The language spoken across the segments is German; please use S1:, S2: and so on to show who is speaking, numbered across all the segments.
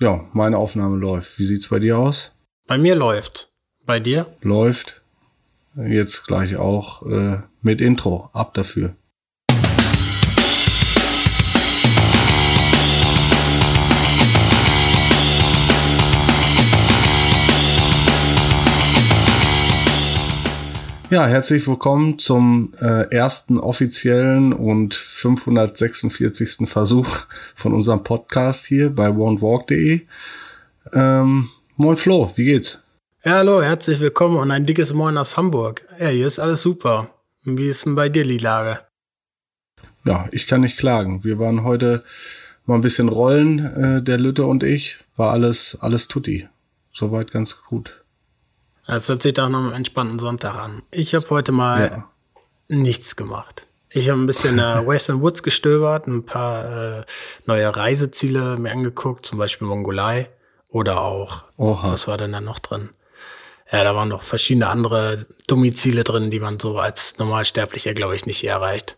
S1: Ja, meine Aufnahme läuft. Wie sieht's bei dir aus?
S2: Bei mir läuft. Bei dir?
S1: Läuft. Jetzt gleich auch äh, mit Intro. Ab dafür. Ja, herzlich willkommen zum äh, ersten offiziellen und 546. Versuch von unserem Podcast hier bei won'twalk.de. Ähm, moin Flo, wie geht's?
S2: Ja, hallo, herzlich willkommen und ein dickes Moin aus Hamburg. Ja, hier ist alles super. Wie ist denn bei dir die Lage?
S1: Ja, ich kann nicht klagen. Wir waren heute mal ein bisschen rollen, äh, der Lütte und ich. War alles, alles tutti. Soweit ganz gut.
S2: Das hört sich doch noch einen entspannten Sonntag an. Ich habe heute mal ja. nichts gemacht. Ich habe ein bisschen äh, Western Woods gestöbert, ein paar äh, neue Reiseziele mir angeguckt, zum Beispiel Mongolei oder auch, Oha. was war denn da noch drin? Ja, da waren noch verschiedene andere Domizile drin, die man so als Normalsterblicher, glaube ich, nicht erreicht.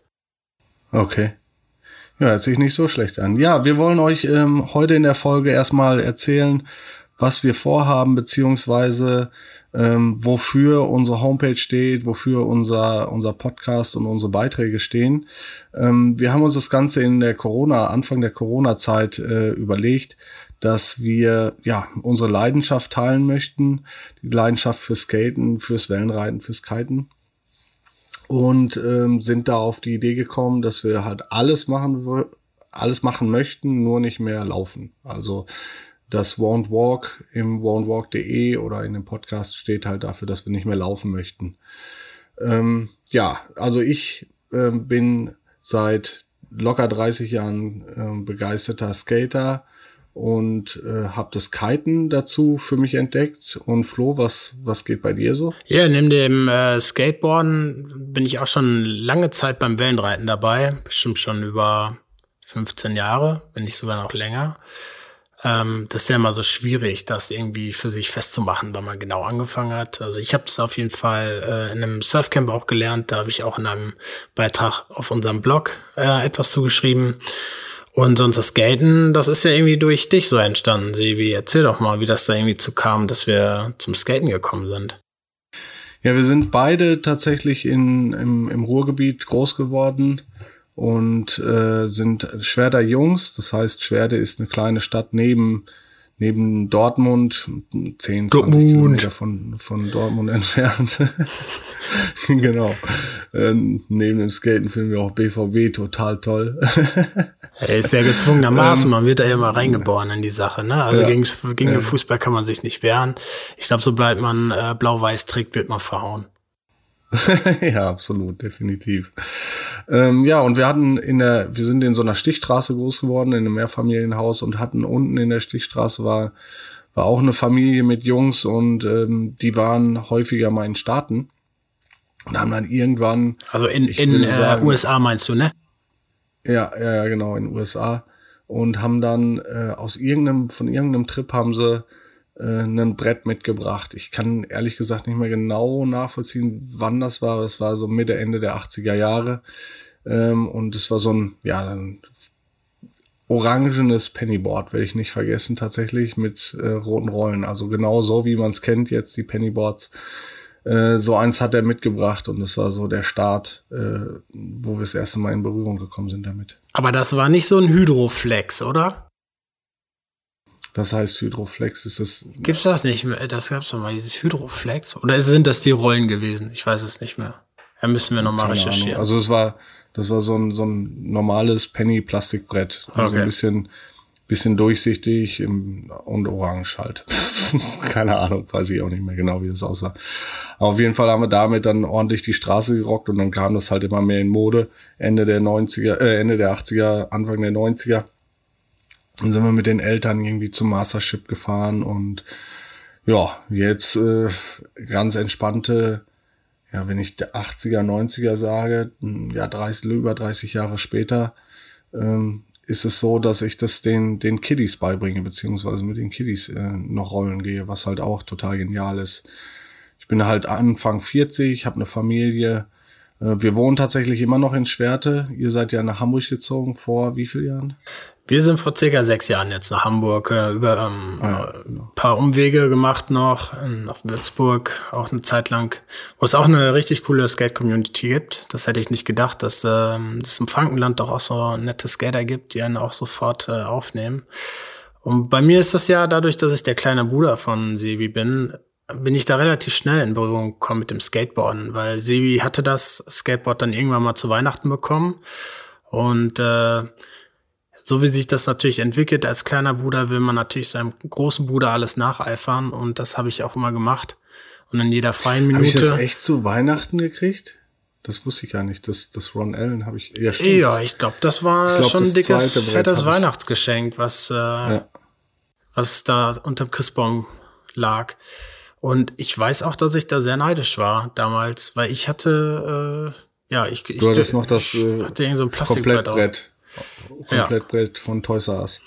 S1: Okay. Ja, hört sich nicht so schlecht an. Ja, wir wollen euch ähm, heute in der Folge erstmal erzählen, was wir vorhaben, beziehungsweise ähm, wofür unsere Homepage steht, wofür unser, unser Podcast und unsere Beiträge stehen. Ähm, wir haben uns das Ganze in der Corona, Anfang der Corona-Zeit äh, überlegt, dass wir ja unsere Leidenschaft teilen möchten, die Leidenschaft fürs Skaten, fürs Wellenreiten, fürs Kiten und ähm, sind da auf die Idee gekommen, dass wir halt alles machen, alles machen möchten, nur nicht mehr laufen. Also das Won't Walk im won'twalk.de oder in dem Podcast steht halt dafür, dass wir nicht mehr laufen möchten. Ähm, ja, also ich äh, bin seit locker 30 Jahren äh, begeisterter Skater und äh, habe das Kiten dazu für mich entdeckt. Und Flo, was, was geht bei dir so?
S2: Ja, neben dem äh, Skateboarden bin ich auch schon lange Zeit beim Wellenreiten dabei. Bestimmt schon über 15 Jahre, wenn nicht sogar noch länger. Ähm, das ist ja immer so schwierig, das irgendwie für sich festzumachen, wann man genau angefangen hat. Also ich habe das auf jeden Fall äh, in einem Surfcamp auch gelernt. Da habe ich auch in einem Beitrag auf unserem Blog äh, etwas zugeschrieben. Und sonst das Skaten, das ist ja irgendwie durch dich so entstanden, Sebi. Erzähl doch mal, wie das da irgendwie zu kam, dass wir zum Skaten gekommen sind.
S1: Ja, wir sind beide tatsächlich in, im, im Ruhrgebiet groß geworden und äh, sind Schwerder Jungs. Das heißt, Schwerde ist eine kleine Stadt neben neben Dortmund, 10, 20 Dortmund. Kilometer von, von Dortmund entfernt. genau. Äh, neben dem Skaten finden wir auch BVB total toll.
S2: Er ist ja gezwungenermaßen, man wird da ja immer reingeboren in die Sache, ne? Also ja. gegen, gegen den Fußball kann man sich nicht wehren. Ich glaube, sobald man äh, blau-weiß trägt, wird man verhauen.
S1: ja, absolut, definitiv. Ähm, ja, und wir hatten in der, wir sind in so einer Stichstraße groß geworden, in einem Mehrfamilienhaus und hatten unten in der Stichstraße war, war auch eine Familie mit Jungs und ähm, die waren häufiger mal in Staaten und haben dann irgendwann.
S2: Also in, in äh, sagen, USA meinst du, ne?
S1: Ja, ja, genau, in USA. Und haben dann äh, aus irgendeinem, von irgendeinem Trip haben sie äh, ein Brett mitgebracht. Ich kann ehrlich gesagt nicht mehr genau nachvollziehen, wann das war. Das war so Mitte, Ende der 80er Jahre. Ähm, und es war so ein, ja, ein orangenes Pennyboard, werde ich nicht vergessen, tatsächlich mit äh, roten Rollen. Also genau so, wie man es kennt jetzt, die Pennyboards. Äh, so eins hat er mitgebracht und das war so der Start, äh, wo wir das erste Mal in Berührung gekommen sind damit.
S2: Aber das war nicht so ein Hydroflex, oder?
S1: Das heißt Hydroflex ist das.
S2: Gibt's das nicht mehr? Das gab's doch mal, dieses Hydroflex. Oder sind das die Rollen gewesen? Ich weiß es nicht mehr. Da müssen wir nochmal recherchieren. Ahnung.
S1: Also es war, das war so ein, so ein normales Penny-Plastikbrett. Also okay. ein bisschen, bisschen durchsichtig im, und orange halt. Keine Ahnung, weiß ich auch nicht mehr genau, wie das aussah. Aber auf jeden Fall haben wir damit dann ordentlich die Straße gerockt und dann kam das halt immer mehr in Mode. Ende der 90er, äh, Ende der 80er, Anfang der 90er dann sind wir mit den Eltern irgendwie zum Mastership gefahren und ja, jetzt äh, ganz entspannte, ja, wenn ich 80er, 90er sage, ja, 30, über 30 Jahre später, ähm, ist es so, dass ich das den, den Kiddies beibringe, beziehungsweise mit den Kiddies äh, noch rollen gehe, was halt auch total genial ist. Ich bin halt Anfang 40, habe eine Familie, äh, wir wohnen tatsächlich immer noch in Schwerte. Ihr seid ja nach Hamburg gezogen vor wie vielen Jahren?
S2: Wir sind vor circa sechs Jahren jetzt nach Hamburg, äh, über ähm, ah, ja, genau. paar Umwege gemacht noch, in, auf Würzburg, auch eine Zeit lang, wo es auch eine richtig coole Skate-Community gibt. Das hätte ich nicht gedacht, dass ähm, es im Frankenland doch auch so nette Skater gibt, die einen auch sofort äh, aufnehmen. Und bei mir ist das ja dadurch, dass ich der kleine Bruder von Sebi bin, bin ich da relativ schnell in Berührung gekommen mit dem Skateboarden, weil Sebi hatte das Skateboard dann irgendwann mal zu Weihnachten bekommen und äh, so wie sich das natürlich entwickelt, als kleiner Bruder will man natürlich seinem großen Bruder alles nacheifern und das habe ich auch immer gemacht. Und in jeder freien Minute. Habe ich
S1: das echt zu Weihnachten gekriegt? Das wusste ich gar nicht. Das, das Ron Allen habe ich.
S2: Ja, stimmt. ja ich glaube, das war glaub, schon ein dickes, fettes Weihnachtsgeschenk, was, äh, ja. was da unterm Christbaum lag. Und ich weiß auch, dass ich da sehr neidisch war damals, weil ich hatte, äh, ja, ich, ich
S1: du hattest noch das äh, hatte irgend so ein Plastikbrett. Komplettbrett. Ja. von Toys R Us.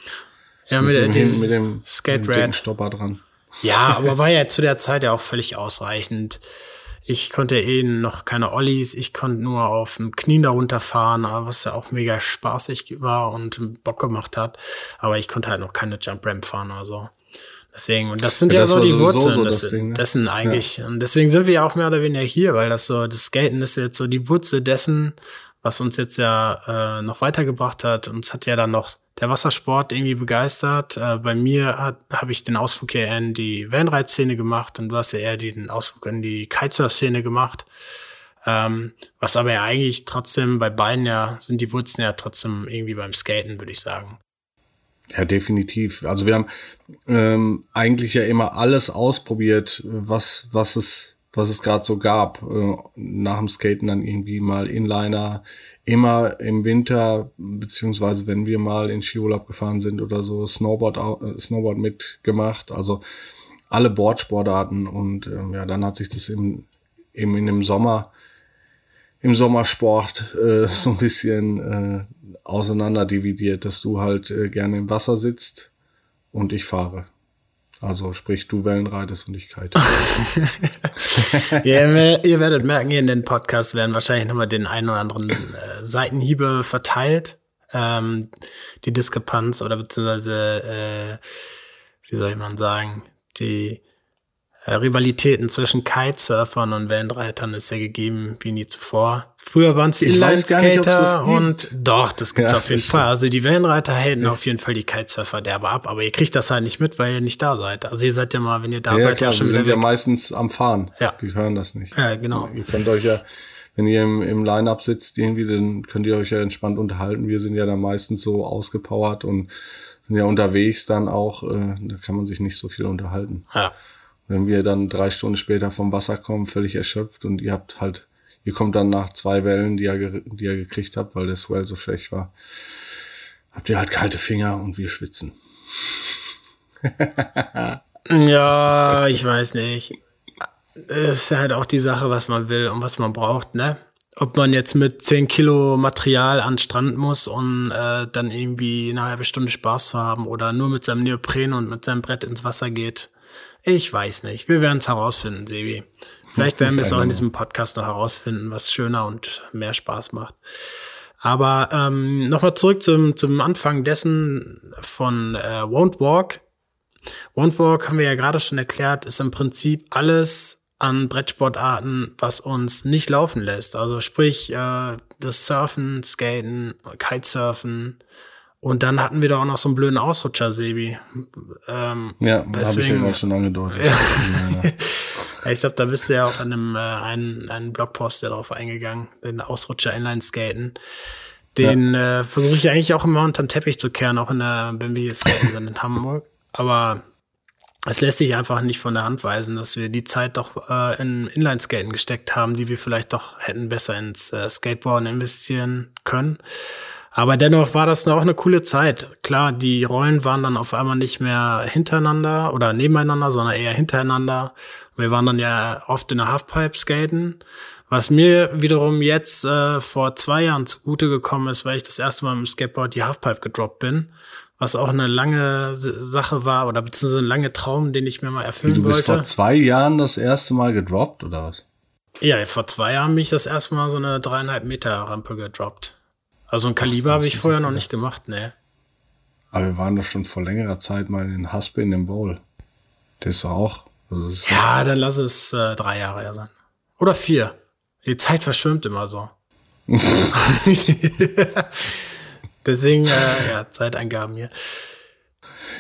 S2: Ja, mit, mit, dem, mit dem
S1: Skate Red. Stopper dran.
S2: Ja, aber war ja zu der Zeit ja auch völlig ausreichend. Ich konnte eh noch keine Ollies, ich konnte nur auf dem Knie darunter fahren, was ja auch mega spaßig war und Bock gemacht hat. Aber ich konnte halt noch keine Jump Ramp fahren oder so. Deswegen, und das sind ja, ja das so die Wurzeln so das, Ding, ne? dessen eigentlich. Ja. Und deswegen sind wir ja auch mehr oder weniger hier, weil das so, das Skaten ist jetzt so die Wurzel dessen, was uns jetzt ja äh, noch weitergebracht hat. Uns hat ja dann noch der Wassersport irgendwie begeistert. Äh, bei mir habe ich den Ausflug hier in die Vanride-Szene gemacht und du hast ja eher den Ausflug in die Kitesurf-Szene gemacht. Ähm, was aber ja eigentlich trotzdem bei beiden ja, sind die Wurzeln ja trotzdem irgendwie beim Skaten, würde ich sagen.
S1: Ja, definitiv. Also wir haben ähm, eigentlich ja immer alles ausprobiert, was, was es was es gerade so gab. Äh, nach dem Skaten dann irgendwie mal Inliner, immer im Winter, beziehungsweise wenn wir mal in Skiurlaub gefahren sind oder so, Snowboard, äh, Snowboard mitgemacht. Also alle Boardsportarten und äh, ja, dann hat sich das im, eben in dem Sommer, im Sommersport äh, so ein bisschen äh, auseinander dass du halt äh, gerne im Wasser sitzt und ich fahre. Also sprich, du Wellenreitest und ich kite.
S2: ja, ihr werdet merken, hier in den Podcasts werden wahrscheinlich nochmal den einen oder anderen äh, Seitenhiebe verteilt. Ähm, die Diskrepanz oder beziehungsweise, äh, wie soll ich man sagen, die äh, Rivalitäten zwischen Kitesurfern und Wellenreitern ist ja gegeben wie nie zuvor. Früher waren es die Inline-Skater und doch, das gibt's ja, auf jeden Fall. Also die Wellenreiter halten auf jeden Fall die Kitesurfer derbe ab, aber ihr kriegt das halt nicht mit, weil ihr nicht da seid. Also ihr seid ja mal, wenn ihr da
S1: ja,
S2: seid,
S1: klar, ja schon. Wir sind ja meistens am Fahren.
S2: Ja.
S1: Wir hören das nicht.
S2: Ja, genau.
S1: Ihr könnt euch ja, wenn ihr im, im Line-Up sitzt irgendwie, dann könnt ihr euch ja entspannt unterhalten. Wir sind ja dann meistens so ausgepowert und sind ja unterwegs dann auch, äh, da kann man sich nicht so viel unterhalten.
S2: Ja.
S1: Wenn wir dann drei Stunden später vom Wasser kommen, völlig erschöpft und ihr habt halt, ihr kommt dann nach zwei Wellen, die ihr, die ihr gekriegt habt, weil der Swell so schlecht war, habt ihr halt kalte Finger und wir schwitzen.
S2: ja, ich weiß nicht. Es ist halt auch die Sache, was man will und was man braucht, ne? Ob man jetzt mit 10 Kilo Material an Strand muss, um äh, dann irgendwie eine halbe Stunde Spaß zu haben oder nur mit seinem Neopren und mit seinem Brett ins Wasser geht, ich weiß nicht. Wir werden es herausfinden, Sebi. Vielleicht werden wir es auch in diesem Podcast noch herausfinden, was schöner und mehr Spaß macht. Aber ähm, nochmal zurück zum, zum Anfang dessen von äh, Won't Walk. Won't Walk haben wir ja gerade schon erklärt, ist im Prinzip alles an Brettsportarten, was uns nicht laufen lässt. Also sprich, äh, das Surfen, Skaten, Kitesurfen, und dann hatten wir da auch noch so einen blöden Ausrutscher, Sebi.
S1: Ähm, ja, habe ich ja auch schon angedeutet.
S2: ja, ich glaube, da bist du ja auch an einem äh, einen, einen Blogpost ja drauf eingegangen, den Ausrutscher Inline-Skaten. Den ja. äh, versuche ich eigentlich auch immer unter den Teppich zu kehren, auch in der, wenn wir hier skaten sind in Hamburg. Aber es lässt sich einfach nicht von der Hand weisen, dass wir die Zeit doch äh, in Inline-Skaten gesteckt haben, die wir vielleicht doch hätten besser ins äh, Skateboarden investieren können. Aber dennoch war das auch eine coole Zeit. Klar, die Rollen waren dann auf einmal nicht mehr hintereinander oder nebeneinander, sondern eher hintereinander. Wir waren dann ja oft in der Halfpipe skaten. Was mir wiederum jetzt äh, vor zwei Jahren zugute gekommen ist, weil ich das erste Mal im Skateboard die Halfpipe gedroppt bin. Was auch eine lange Sache war oder beziehungsweise ein lange Traum, den ich mir mal erfüllen wollte. Du bist
S1: wollte. vor zwei Jahren das erste Mal gedroppt oder was?
S2: Ja, vor zwei Jahren bin ich das erste Mal so eine dreieinhalb Meter Rampe gedroppt. Also ein Kaliber habe ich vorher noch nicht gemacht, ne.
S1: Aber wir waren doch schon vor längerer Zeit mal in Haspe in dem Bowl. Der ist doch auch. Also ist
S2: ja, dann lass es äh, drei Jahre her sein. Oder vier. Die Zeit verschwimmt immer so. Deswegen, äh, ja, Zeiteingaben hier.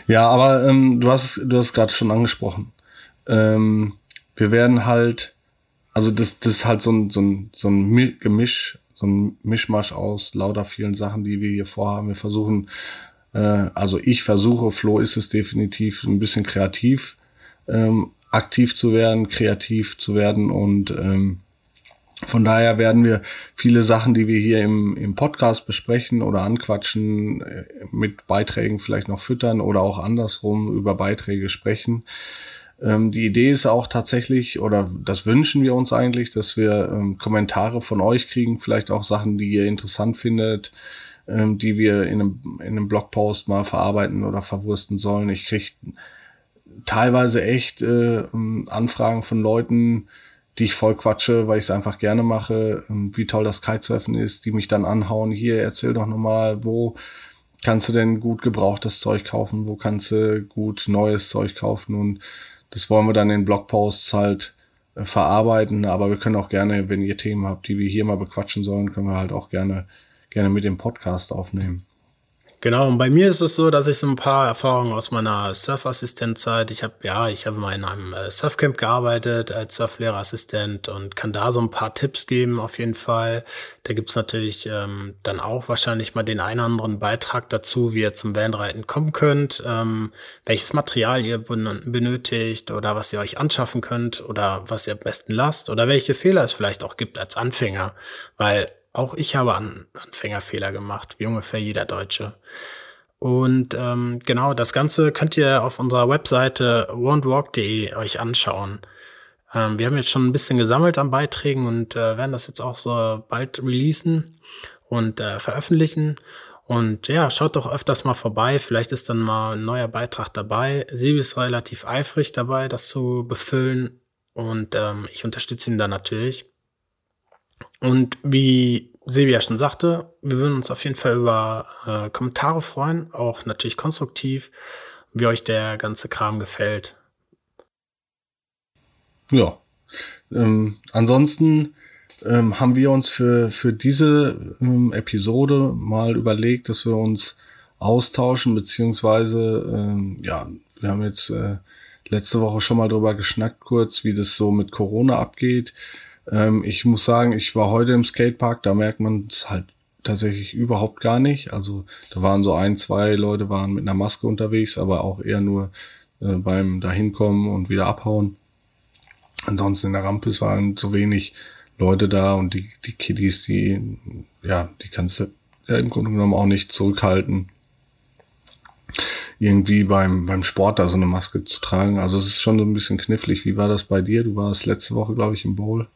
S1: Ja, aber ähm, du hast du hast gerade schon angesprochen. Ähm, wir werden halt, also das, das ist halt so ein, so ein, so ein Gemisch, so ein Mischmasch aus lauter vielen Sachen, die wir hier vorhaben. Wir versuchen, äh, also ich versuche, Flo ist es definitiv, ein bisschen kreativ ähm, aktiv zu werden, kreativ zu werden und ähm, von daher werden wir viele Sachen, die wir hier im, im Podcast besprechen oder anquatschen, äh, mit Beiträgen vielleicht noch füttern oder auch andersrum über Beiträge sprechen. Ähm, die Idee ist auch tatsächlich, oder das wünschen wir uns eigentlich, dass wir ähm, Kommentare von euch kriegen, vielleicht auch Sachen, die ihr interessant findet, ähm, die wir in einem, in einem Blogpost mal verarbeiten oder verwursten sollen. Ich kriege teilweise echt äh, Anfragen von Leuten, die ich voll quatsche, weil ich es einfach gerne mache, wie toll das Kitesurfen ist, die mich dann anhauen, hier, erzähl doch nochmal, wo kannst du denn gut gebrauchtes Zeug kaufen, wo kannst du gut neues Zeug kaufen und das wollen wir dann in Blogposts halt äh, verarbeiten, aber wir können auch gerne, wenn ihr Themen habt, die wir hier mal bequatschen sollen, können wir halt auch gerne, gerne mit dem Podcast aufnehmen.
S2: Genau, und bei mir ist es so, dass ich so ein paar Erfahrungen aus meiner Surfassistenzzeit, ich habe ja, ich habe mal in einem äh, Surfcamp gearbeitet als Surflehrerassistent und kann da so ein paar Tipps geben auf jeden Fall. Da gibt's natürlich ähm, dann auch wahrscheinlich mal den einen oder anderen Beitrag dazu, wie ihr zum Wellenreiten kommen könnt, ähm, welches Material ihr benötigt oder was ihr euch anschaffen könnt oder was ihr am besten lasst oder welche Fehler es vielleicht auch gibt als Anfänger, weil auch ich habe An Anfängerfehler gemacht, wie ungefähr jeder Deutsche. Und ähm, genau, das Ganze könnt ihr auf unserer Webseite won'twalk.de euch anschauen. Ähm, wir haben jetzt schon ein bisschen gesammelt an Beiträgen und äh, werden das jetzt auch so bald releasen und äh, veröffentlichen. Und ja, schaut doch öfters mal vorbei. Vielleicht ist dann mal ein neuer Beitrag dabei. Sebi ist relativ eifrig dabei, das zu befüllen. Und ähm, ich unterstütze ihn da natürlich. Und wie Silvia schon sagte, wir würden uns auf jeden Fall über äh, Kommentare freuen, auch natürlich konstruktiv, wie euch der ganze Kram gefällt.
S1: Ja. Ähm, ansonsten ähm, haben wir uns für, für diese ähm, Episode mal überlegt, dass wir uns austauschen, beziehungsweise, ähm, ja, wir haben jetzt äh, letzte Woche schon mal drüber geschnackt kurz, wie das so mit Corona abgeht. Ähm, ich muss sagen, ich war heute im Skatepark, da merkt man es halt tatsächlich überhaupt gar nicht. Also da waren so ein, zwei Leute waren mit einer Maske unterwegs, aber auch eher nur äh, beim dahinkommen und wieder abhauen. Ansonsten in der Rampe waren so wenig Leute da und die, die Kiddies, die, ja, die kannst du ja, im Grunde genommen auch nicht zurückhalten, irgendwie beim, beim Sport da so eine Maske zu tragen. Also es ist schon so ein bisschen knifflig. Wie war das bei dir? Du warst letzte Woche, glaube ich, im Bowl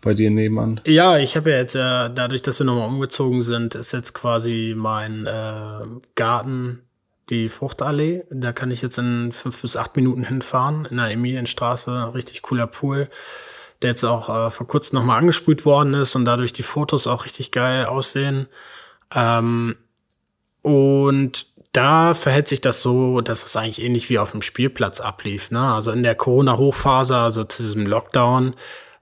S1: bei dir nebenan?
S2: Ja, ich habe ja jetzt, äh, dadurch, dass wir nochmal umgezogen sind, ist jetzt quasi mein äh, Garten die Fruchtallee. Da kann ich jetzt in fünf bis acht Minuten hinfahren, in der Emilienstraße. Richtig cooler Pool, der jetzt auch äh, vor kurzem nochmal angesprüht worden ist und dadurch die Fotos auch richtig geil aussehen. Ähm, und da verhält sich das so, dass es eigentlich ähnlich wie auf dem Spielplatz ablief. Ne? Also in der Corona-Hochphase, also zu diesem Lockdown,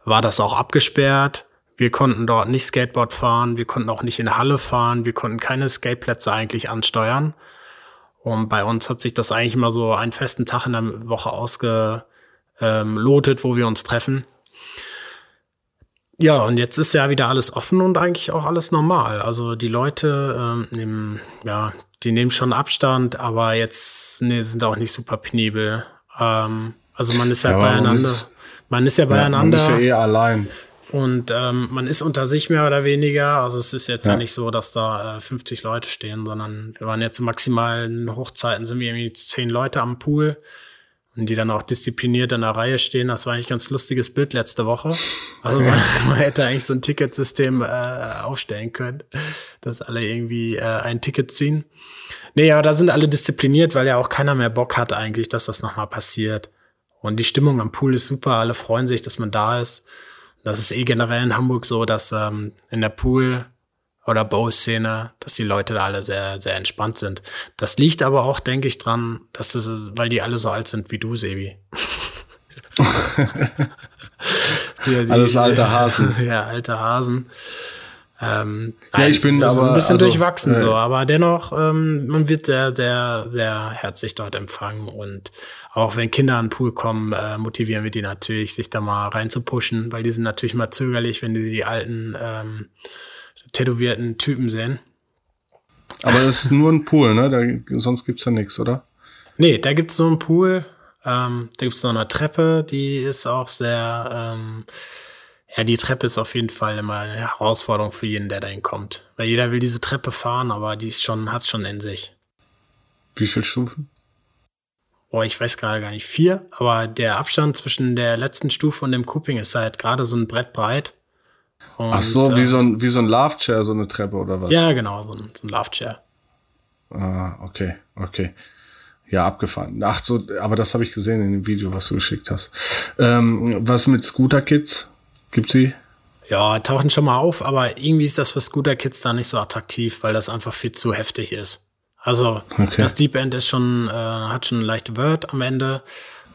S2: war das auch abgesperrt. Wir konnten dort nicht Skateboard fahren, wir konnten auch nicht in der Halle fahren, wir konnten keine Skateplätze eigentlich ansteuern. Und bei uns hat sich das eigentlich immer so einen festen Tag in der Woche ausgelotet, ähm, wo wir uns treffen. Ja, und jetzt ist ja wieder alles offen und eigentlich auch alles normal. Also die Leute ähm, nehmen, ja, die nehmen schon Abstand, aber jetzt nee, sind auch nicht super penibel. Ähm, also man ist ja, ja beieinander. Man ist ja beieinander. man ist
S1: ja eher allein.
S2: Und ähm, man ist unter sich mehr oder weniger. Also es ist jetzt ja, ja nicht so, dass da äh, 50 Leute stehen, sondern wir waren jetzt maximal in Hochzeiten sind wir irgendwie zehn Leute am Pool und die dann auch diszipliniert in der Reihe stehen. Das war eigentlich ein ganz lustiges Bild letzte Woche. Also man, man hätte eigentlich so ein Ticketsystem äh, aufstellen können, dass alle irgendwie äh, ein Ticket ziehen. Nee, ja, da sind alle diszipliniert, weil ja auch keiner mehr Bock hat eigentlich, dass das nochmal passiert. Und die Stimmung am Pool ist super, alle freuen sich, dass man da ist. Das ist eh generell in Hamburg so, dass ähm, in der Pool oder Bow-Szene, dass die Leute da alle sehr, sehr entspannt sind. Das liegt aber auch, denke ich, dran, dass es, weil die alle so alt sind wie du, Sebi.
S1: die, die, Alles alte Hasen.
S2: ja, alte Hasen. Ähm,
S1: ja, ich bin aber
S2: ein bisschen also, durchwachsen äh, so, aber dennoch, ähm, man wird sehr, sehr, sehr herzlich dort empfangen und auch wenn Kinder an den Pool kommen, äh, motivieren wir die natürlich, sich da mal reinzupushen, weil die sind natürlich mal zögerlich, wenn die die alten ähm, tätowierten Typen sehen.
S1: Aber es ist nur ein Pool, ne? Da, sonst gibt's da nichts, oder?
S2: Nee, da gibt's nur ein Pool. Ähm, da gibt's noch eine Treppe, die ist auch sehr ähm, ja, die Treppe ist auf jeden Fall immer eine Herausforderung für jeden, der dahin kommt. Weil jeder will diese Treppe fahren, aber die ist schon, hat schon in sich.
S1: Wie viele Stufen?
S2: Boah, ich weiß gerade gar nicht. Vier, aber der Abstand zwischen der letzten Stufe und dem Couping ist halt gerade so ein Brett breit.
S1: Und, Ach so, wie, äh, so ein, wie so ein Love Chair, so eine Treppe oder was?
S2: Ja, genau, so ein, so ein Love Chair.
S1: Ah, okay, okay. Ja, abgefahren. Ach so, aber das habe ich gesehen in dem Video, was du geschickt hast. Ähm, was mit Scooter Kids? Gibt sie?
S2: Ja, tauchen schon mal auf, aber irgendwie ist das für Scooter Kids da nicht so attraktiv, weil das einfach viel zu heftig ist. Also okay. das Deep End ist schon, äh, hat schon ein leichte Word am Ende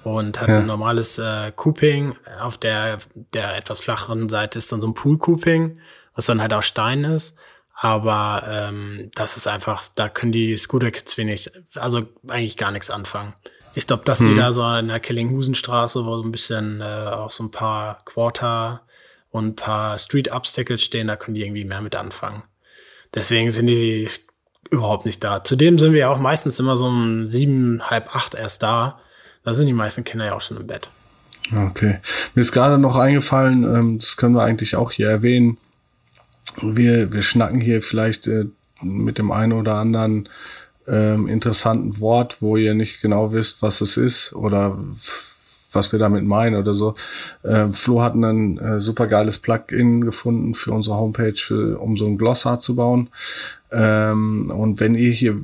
S2: und hat ja. ein normales äh, Cooping. Auf der, der etwas flacheren Seite ist dann so ein Pool-Cooping, was dann halt auch Stein ist. Aber ähm, das ist einfach, da können die Scooter Kids wenig, also eigentlich gar nichts anfangen. Ich glaube, dass hm. die da so in der Kellinghusenstraße, wo so ein bisschen äh, auch so ein paar Quarter und ein paar Street Obstacles stehen, da können die irgendwie mehr mit anfangen. Deswegen sind die überhaupt nicht da. Zudem sind wir auch meistens immer so um sieben, halb acht erst da. Da sind die meisten Kinder ja auch schon im Bett.
S1: Okay. Mir ist gerade noch eingefallen, ähm, das können wir eigentlich auch hier erwähnen. Wir, wir schnacken hier vielleicht äh, mit dem einen oder anderen ähm, interessanten Wort, wo ihr nicht genau wisst, was es ist oder was wir damit meinen oder so. Ähm, Flo hat ein äh, super geiles Plugin gefunden für unsere Homepage, für, um so ein Glossar zu bauen. Ähm, und wenn ihr hier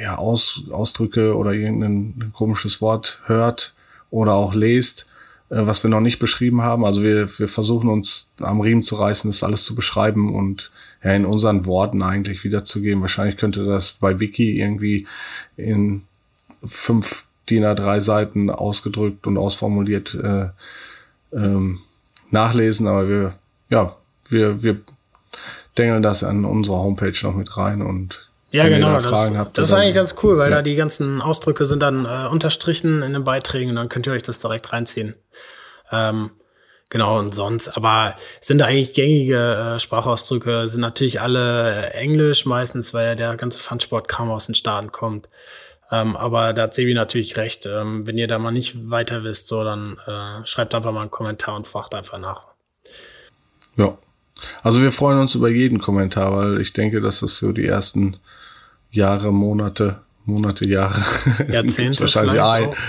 S1: ja, Aus, Ausdrücke oder irgendein komisches Wort hört oder auch lest, äh, was wir noch nicht beschrieben haben, also wir, wir versuchen uns am Riemen zu reißen, das alles zu beschreiben und ja, in unseren Worten eigentlich wiederzugeben. Wahrscheinlich könnte das bei Wiki irgendwie in fünf DIN A3 Seiten ausgedrückt und ausformuliert äh, ähm, nachlesen, aber wir, ja, wir, wir dengeln das an unserer Homepage noch mit rein und
S2: ja, genau. Da das, habt, das ist eigentlich ganz cool, weil ja. da die ganzen Ausdrücke sind dann äh, unterstrichen in den Beiträgen und dann könnt ihr euch das direkt reinziehen. Ähm, Genau, und sonst, aber sind da eigentlich gängige äh, Sprachausdrücke, sind natürlich alle Englisch meistens, weil ja der ganze Funsport kaum aus den Staaten kommt. Ähm, aber da hat Sebi natürlich recht. Ähm, wenn ihr da mal nicht weiter wisst, so, dann äh, schreibt einfach mal einen Kommentar und fragt einfach nach.
S1: Ja. Also wir freuen uns über jeden Kommentar, weil ich denke, dass das so die ersten Jahre, Monate, Monate, Jahre,
S2: Jahrzehnte
S1: wahrscheinlich ein.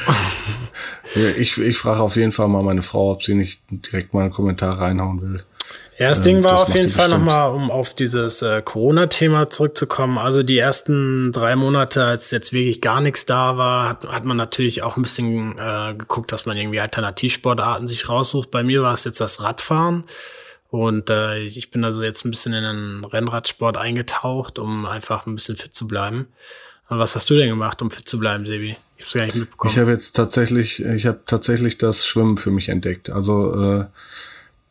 S1: Ich, ich frage auf jeden Fall mal meine Frau, ob sie nicht direkt mal einen Kommentar reinhauen will.
S2: Ja, das Ding ähm, war das auf jeden Fall nochmal, um auf dieses äh, Corona-Thema zurückzukommen. Also die ersten drei Monate, als jetzt wirklich gar nichts da war, hat, hat man natürlich auch ein bisschen äh, geguckt, dass man irgendwie Alternativsportarten sich raussucht. Bei mir war es jetzt das Radfahren. Und äh, ich bin also jetzt ein bisschen in den Rennradsport eingetaucht, um einfach ein bisschen fit zu bleiben. Was hast du denn gemacht, um fit zu bleiben, Sebi?
S1: Ich habe gar nicht mitbekommen. Ich habe jetzt tatsächlich, ich habe tatsächlich das Schwimmen für mich entdeckt. Also äh,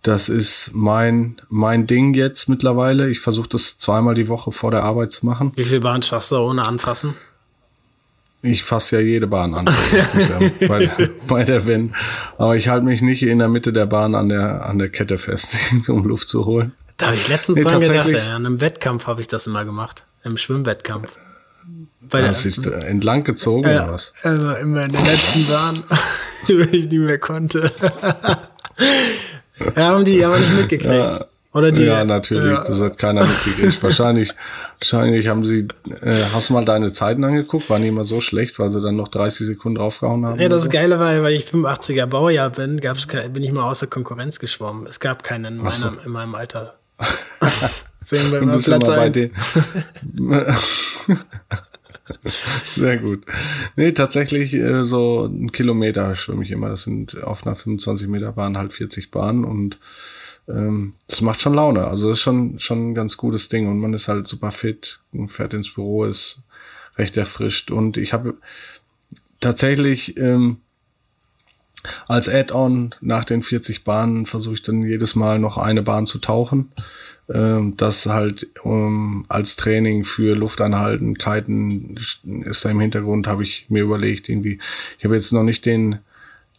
S1: das ist mein mein Ding jetzt mittlerweile. Ich versuche das zweimal die Woche vor der Arbeit zu machen.
S2: Wie viel Bahn schaffst du ohne anfassen?
S1: Ich fasse ja jede Bahn an. bei, bei der Wenn. Aber ich halte mich nicht in der Mitte der Bahn an der an der Kette fest, um Luft zu holen.
S2: Da habe ich letztens nee, dran gedacht, ey, an einem Wettkampf habe ich das immer gemacht. Im Schwimmwettkampf.
S1: Bei der, Hast du entlang gezogen äh, oder was?
S2: Also immer in der letzten Bahn, wenn ich nicht mehr konnte. ja, haben die aber nicht mitgekriegt. Ja. Oder die?
S1: Ja, natürlich, ja. das hat keiner mitgekriegt. wahrscheinlich, wahrscheinlich haben sie, äh, hast du mal deine Zeiten angeguckt? Waren die immer so schlecht, weil sie dann noch 30 Sekunden draufgehauen haben?
S2: Ja, das so? Geile war, weil ich 85er Baujahr bin, gab's bin ich mal außer Konkurrenz geschwommen. Es gab keinen in, meinem, so. in meinem Alter.
S1: Sehen wir immer Platz immer bei den. Sehr gut. Nee, tatsächlich äh, so ein Kilometer schwimme ich immer. Das sind auf einer 25 Meter Bahn halt 40 Bahnen und ähm, das macht schon Laune. Also das ist schon, schon ein ganz gutes Ding und man ist halt super fit und fährt ins Büro, ist recht erfrischt. Und ich habe tatsächlich ähm, als Add-on nach den 40 Bahnen versuche ich dann jedes Mal noch eine Bahn zu tauchen. Ähm, das halt um, als Training für Luftanhalten, Kiten ist da im Hintergrund, habe ich mir überlegt, irgendwie, ich habe jetzt noch nicht den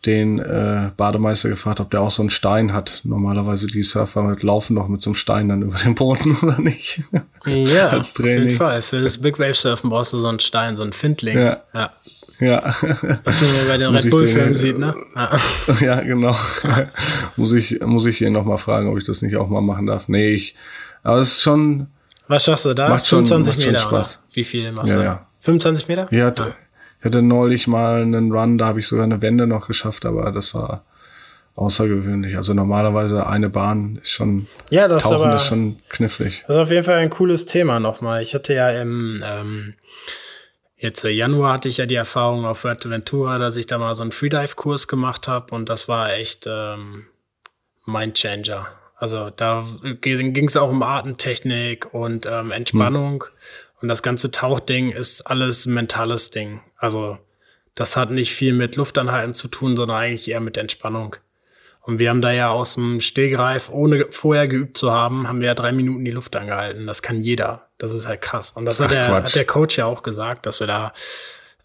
S1: den äh, Bademeister gefragt, ob der auch so einen Stein hat. Normalerweise die Surfer laufen doch mit so einem Stein dann über den Boden oder nicht.
S2: Ja, Als Training. auf jeden Fall. Für das Big Wave Surfen brauchst du so einen Stein, so einen Findling.
S1: Ja. Ja. Ja.
S2: Was man bei den Red Bull Filmen sieht, ne?
S1: Ja, ja genau. muss ich, muss ich hier nochmal fragen, ob ich das nicht auch mal machen darf. Nee, ich, aber es ist schon.
S2: Was schaffst du da?
S1: Macht 25 schon, macht Meter, schon
S2: Spaß. Oder? Wie viel machst ja, du? Ja. 25 Meter?
S1: Ja, ja. Ich hatte neulich mal einen Run, da habe ich sogar eine Wende noch geschafft, aber das war außergewöhnlich. Also normalerweise eine Bahn ist schon,
S2: ja, das
S1: Tauchen
S2: aber,
S1: ist schon knifflig.
S2: Das ist auf jeden Fall ein cooles Thema nochmal. Ich hatte ja im ähm, jetzt Januar hatte ich ja die Erfahrung auf Fuerteventura, dass ich da mal so einen Freedive-Kurs gemacht habe und das war echt ähm, Mindchanger. Also da ging es auch um Atemtechnik und ähm, Entspannung. Hm. Und das ganze Tauchding ist alles ein mentales Ding. Also das hat nicht viel mit Luftanhalten zu tun, sondern eigentlich eher mit Entspannung. Und wir haben da ja aus dem Stehgreif, ohne vorher geübt zu haben, haben wir ja drei Minuten die Luft angehalten. Das kann jeder. Das ist halt krass. Und das hat, der, hat der Coach ja auch gesagt, dass wir da,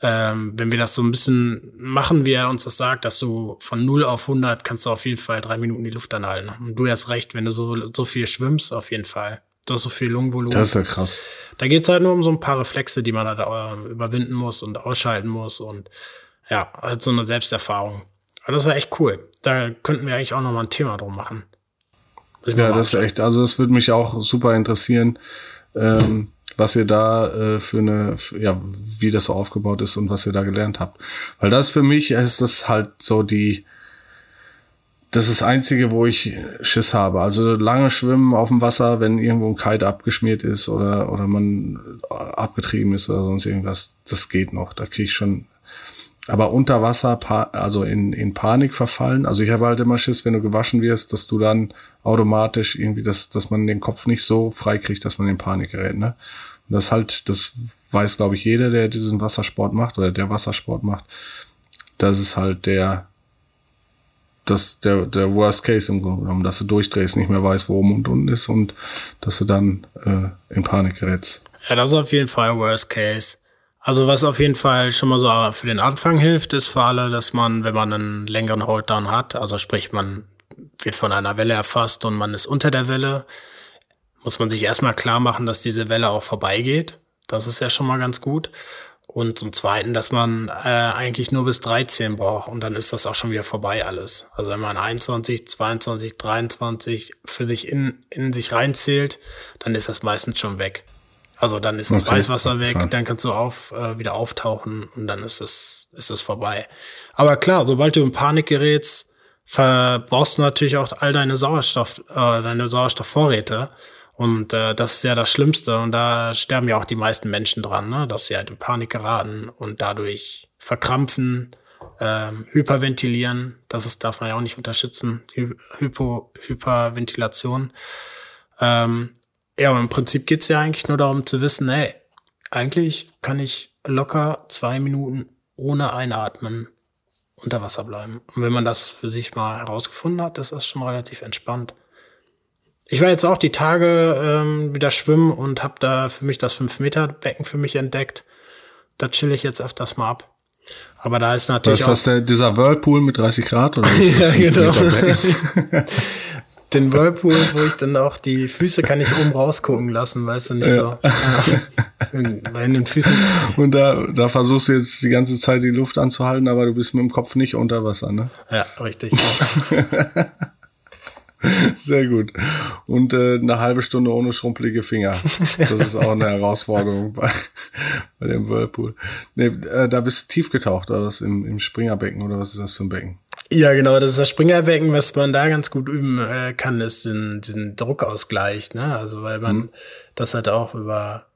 S2: ähm, wenn wir das so ein bisschen machen, wie er uns das sagt, dass du von 0 auf 100 kannst du auf jeden Fall drei Minuten die Luft anhalten. Und du hast recht, wenn du so, so viel schwimmst, auf jeden Fall. Du hast so viel Lungenvolumen.
S1: Das ist ja krass.
S2: Da geht's halt nur um so ein paar Reflexe, die man halt äh, überwinden muss und ausschalten muss und ja, halt so eine Selbsterfahrung. Aber das war echt cool. Da könnten wir eigentlich auch noch mal ein Thema drum machen.
S1: Ja, das ist echt, also es würde mich auch super interessieren, ähm, was ihr da äh, für eine, ja, wie das so aufgebaut ist und was ihr da gelernt habt. Weil das für mich ist das halt so die, das ist das Einzige, wo ich Schiss habe. Also lange schwimmen auf dem Wasser, wenn irgendwo ein Kite abgeschmiert ist oder, oder man abgetrieben ist oder sonst irgendwas, das geht noch. Da kriege ich schon. Aber unter Wasser, also in, in Panik verfallen. Also ich habe halt immer Schiss, wenn du gewaschen wirst, dass du dann automatisch irgendwie, dass, dass man den Kopf nicht so frei kriegt, dass man in Panik gerät. Ne? Und das halt, das weiß, glaube ich, jeder, der diesen Wassersport macht oder der Wassersport macht. Das ist halt der, das der, der Worst Case im Grunde genommen, dass du durchdrehst, nicht mehr weißt, wo oben und unten ist und dass du dann äh, in Panik gerätst.
S2: Ja, das ist auf jeden Fall Worst Case. Also was auf jeden Fall schon mal so für den Anfang hilft, ist für alle, dass man, wenn man einen längeren Holddown hat, also sprich man wird von einer Welle erfasst und man ist unter der Welle, muss man sich erstmal klar machen, dass diese Welle auch vorbeigeht. Das ist ja schon mal ganz gut. Und zum Zweiten, dass man äh, eigentlich nur bis 13 braucht und dann ist das auch schon wieder vorbei alles. Also wenn man 21, 22, 23 für sich in, in sich reinzählt, dann ist das meistens schon weg. Also dann ist das okay. Weißwasser weg, dann kannst du auf, äh, wieder auftauchen und dann ist es, ist es vorbei. Aber klar, sobald du in Panik gerätst, verbrauchst du natürlich auch all deine Sauerstoff, äh, deine Sauerstoffvorräte. Und äh, das ist ja das Schlimmste. Und da sterben ja auch die meisten Menschen dran, ne? dass sie halt in Panik geraten und dadurch verkrampfen, ähm, hyperventilieren. Das ist, darf man ja auch nicht unterstützen. Hy Hypo, Hyperventilation. Ähm, ja, und im Prinzip geht's ja eigentlich nur darum zu wissen, hey, eigentlich kann ich locker zwei Minuten ohne Einatmen unter Wasser bleiben. Und wenn man das für sich mal herausgefunden hat, ist das schon relativ entspannt. Ich war jetzt auch die Tage ähm, wieder schwimmen und habe da für mich das 5-Meter-Becken für mich entdeckt. Da chill ich jetzt öfters mal ab. Aber da ist natürlich.
S1: Was ist das der, dieser Whirlpool mit 30 Grad? Oder
S2: ja, genau. Den Whirlpool, wo ich dann auch die Füße kann ich oben rausgucken lassen, weißt du nicht ja. so. Bei den Füßen.
S1: Und da, da versuchst du jetzt die ganze Zeit die Luft anzuhalten, aber du bist mit dem Kopf nicht unter Wasser, ne?
S2: Ja, richtig.
S1: Sehr gut. Und äh, eine halbe Stunde ohne schrumpelige Finger. Das ist auch eine Herausforderung bei, bei dem Whirlpool. Nee, äh, da bist du tief getaucht, oder was? Im, Im Springerbecken, oder was ist das für ein Becken?
S2: Ja, genau, das ist das Springerbecken. Was man da ganz gut üben äh, kann, ist den, den Druckausgleich, ne? Also, weil man mhm. das halt auch über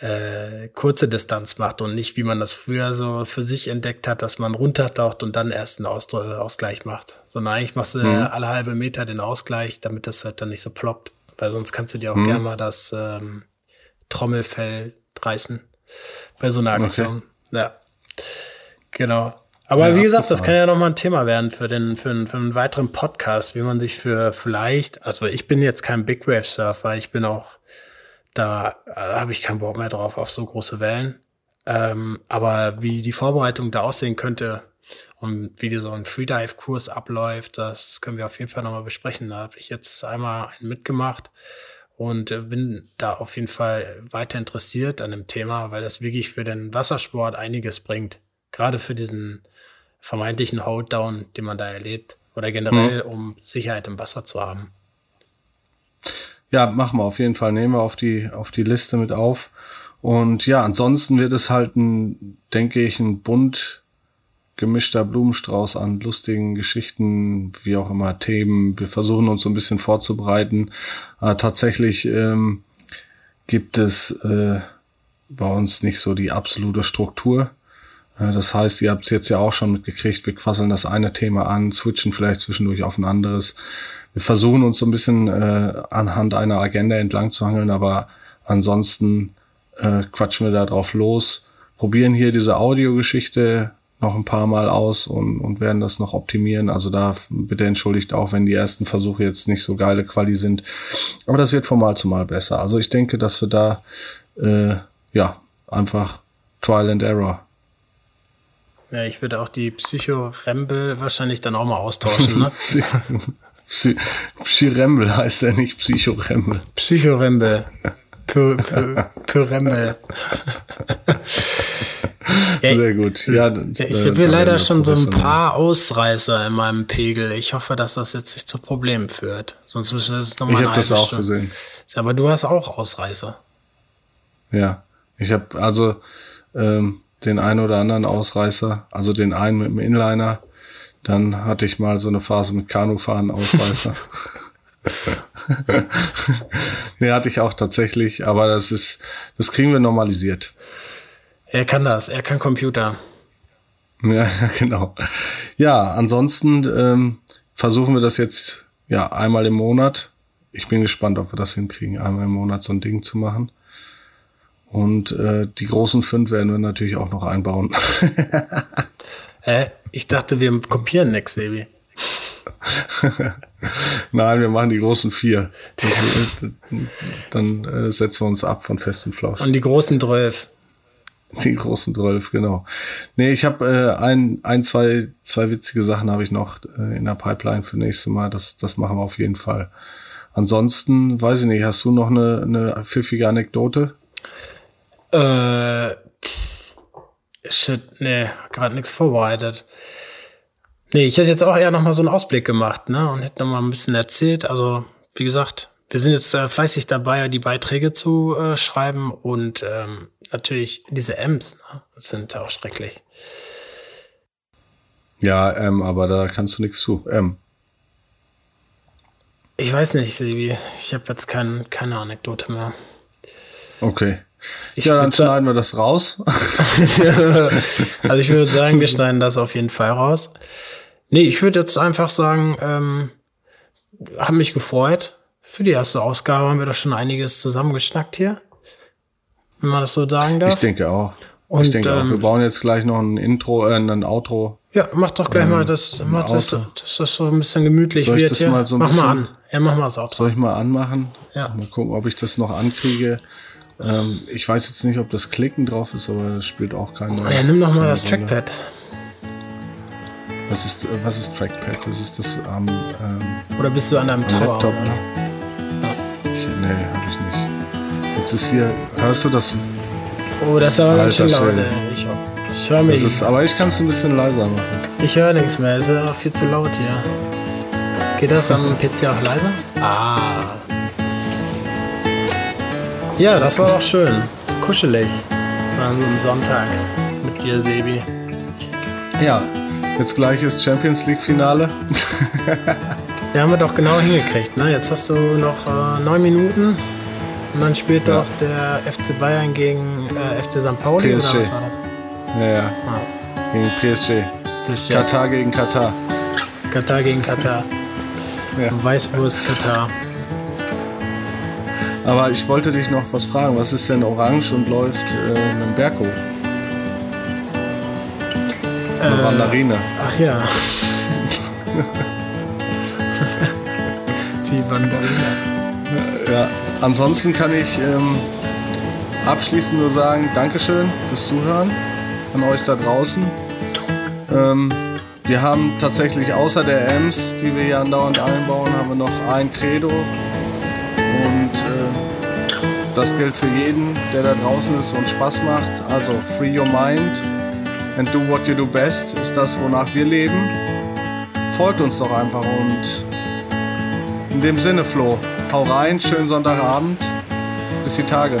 S2: äh, kurze Distanz macht und nicht, wie man das früher so für sich entdeckt hat, dass man runtertaucht und dann erst einen Aus Ausgleich macht. Sondern eigentlich machst du mhm. alle halbe Meter den Ausgleich, damit das halt dann nicht so ploppt. Weil sonst kannst du dir auch mhm. gerne mal das ähm, Trommelfell reißen bei so einer Aktion. Okay. Ja. Genau. Aber ja, wie gesagt, das kann ja nochmal ein Thema werden für den, für einen, für einen weiteren Podcast, wie man sich für vielleicht, also ich bin jetzt kein Big Wave Surfer, ich bin auch, da äh, habe ich keinen Bock mehr drauf auf so große Wellen. Ähm, aber wie die Vorbereitung da aussehen könnte und wie so ein Freedive-Kurs abläuft, das können wir auf jeden Fall nochmal besprechen. Da habe ich jetzt einmal einen mitgemacht und äh, bin da auf jeden Fall weiter interessiert an dem Thema, weil das wirklich für den Wassersport einiges bringt. Gerade für diesen vermeintlichen Holddown, den man da erlebt. Oder generell, mhm. um Sicherheit im Wasser zu haben.
S1: Ja, machen wir auf jeden Fall. Nehmen wir auf die, auf die Liste mit auf. Und ja, ansonsten wird es halt ein, denke ich, ein bunt gemischter Blumenstrauß an lustigen Geschichten, wie auch immer, Themen. Wir versuchen uns so ein bisschen vorzubereiten. Aber tatsächlich ähm, gibt es äh, bei uns nicht so die absolute Struktur. Das heißt, ihr habt es jetzt ja auch schon mitgekriegt, wir quasseln das eine Thema an, switchen vielleicht zwischendurch auf ein anderes. Wir versuchen uns so ein bisschen äh, anhand einer Agenda entlang zu hangeln, aber ansonsten äh, quatschen wir da drauf los, probieren hier diese Audiogeschichte noch ein paar Mal aus und, und werden das noch optimieren. Also da bitte entschuldigt auch, wenn die ersten Versuche jetzt nicht so geile Quali sind. Aber das wird von Mal zu Mal besser. Also ich denke, dass wir da äh, ja einfach Trial and Error
S2: ja, ich würde auch die Psychorembel wahrscheinlich dann auch mal austauschen, ne?
S1: Psy Psyrembel heißt er nicht Psychorembel.
S2: Psychorembel. Pyrembel.
S1: Sehr gut. Ja,
S2: ich habe leider schon so ein paar Ausreißer in meinem Pegel. Ich hoffe, dass das jetzt nicht zu Problemen führt. Sonst müssen wir das nochmal
S1: Ich habe das auch Stunde. gesehen.
S2: Aber du hast auch Ausreißer.
S1: Ja, ich habe also ähm, den einen oder anderen Ausreißer, also den einen mit dem Inliner. Dann hatte ich mal so eine Phase mit Kanufahren Ausreißer. nee, hatte ich auch tatsächlich, aber das ist, das kriegen wir normalisiert.
S2: Er kann das, er kann Computer.
S1: Ja, genau. Ja, ansonsten ähm, versuchen wir das jetzt ja einmal im Monat. Ich bin gespannt, ob wir das hinkriegen, einmal im Monat so ein Ding zu machen. Und äh, die großen fünf werden wir natürlich auch noch einbauen.
S2: Hä? Ich dachte, wir kopieren Next Baby.
S1: Nein, wir machen die großen vier. dann äh, setzen wir uns ab von Fest und Flausch.
S2: Und die großen Drölf.
S1: Die großen Drölf, genau. Nee, ich habe äh, ein, ein, zwei, zwei witzige Sachen habe ich noch äh, in der Pipeline für nächstes Mal. Das, das machen wir auf jeden Fall. Ansonsten, weiß ich nicht, hast du noch eine, eine pfiffige Anekdote?
S2: Äh, shit, nee, gerade nichts vorbereitet. Nee, ich hätte jetzt auch eher noch mal so einen Ausblick gemacht, ne, und hätte noch mal ein bisschen erzählt. Also, wie gesagt, wir sind jetzt äh, fleißig dabei, die Beiträge zu äh, schreiben und ähm, natürlich diese M's, ne, sind auch schrecklich.
S1: Ja, ähm, aber da kannst du nichts zu. M.
S2: Ich weiß nicht, Sebi. Ich habe jetzt kein, keine Anekdote mehr.
S1: Okay. Ich ja, dann schneiden wir das raus.
S2: also ich würde sagen, wir schneiden das auf jeden Fall raus. Nee, ich würde jetzt einfach sagen, ähm, haben mich gefreut. Für die erste Ausgabe haben wir da schon einiges zusammengeschnackt hier. Wenn man das so sagen darf.
S1: Ich denke auch. Und, ich denke ähm, auch. Wir bauen jetzt gleich noch ein Intro, äh, ein Outro.
S2: Ja, mach doch gleich ähm, mal das, mach das, dass das so ein bisschen gemütlich Soll wird hier. Mal so mach bisschen, mal an. Ja, mach mal das Outro.
S1: Soll ich mal anmachen? Ja. Mal gucken, ob ich das noch ankriege. Ähm, ich weiß jetzt nicht, ob das Klicken drauf ist, aber es spielt auch keine Rolle.
S2: Ja, nimm doch mal das Rolle. Trackpad.
S1: Was ist, was ist Trackpad? Das ist das am. Ähm,
S2: oder bist du an deinem Tower? Laptop?
S1: Ja. Ich, nee, hab ich nicht. Jetzt ist hier. Hörst du das?
S2: Oh, das ist aber ganz schön laut, ey. Ich, ich höre mich.
S1: Ist, aber ich kann es ein bisschen leiser machen.
S2: Ich höre nichts mehr, es ist auch viel zu laut hier. Geht das am PC auch leiser? Ah. Ja, das war auch schön. Kuschelig. An einem Sonntag mit dir, Sebi.
S1: Ja, jetzt gleich ist Champions League Finale.
S2: ja, haben wir doch genau hingekriegt. Ne? Jetzt hast du noch äh, neun Minuten. Und dann spielt ja. auch der FC Bayern gegen äh, FC St. Pauli.
S1: PSG.
S2: Oder was war das?
S1: Ja, ja. Ah. Gegen PSG. PSG. Katar gegen Katar.
S2: Katar gegen Katar. ja. Weißwurst Katar.
S1: Aber ich wollte dich noch was fragen. Was ist denn orange und läuft äh, einen Berg hoch? Eine äh, Wanderine.
S2: Ach ja. Die Wanderine.
S1: Ja, ansonsten kann ich ähm, abschließend nur sagen, Dankeschön fürs Zuhören an euch da draußen. Ähm, wir haben tatsächlich außer der Ems, die wir hier andauernd einbauen, haben wir noch ein Credo. Das gilt für jeden, der da draußen ist und Spaß macht. Also free your mind and do what you do best ist das, wonach wir leben. Folgt uns doch einfach und in dem Sinne, Flo, hau rein, schönen Sonntagabend. Bis die Tage.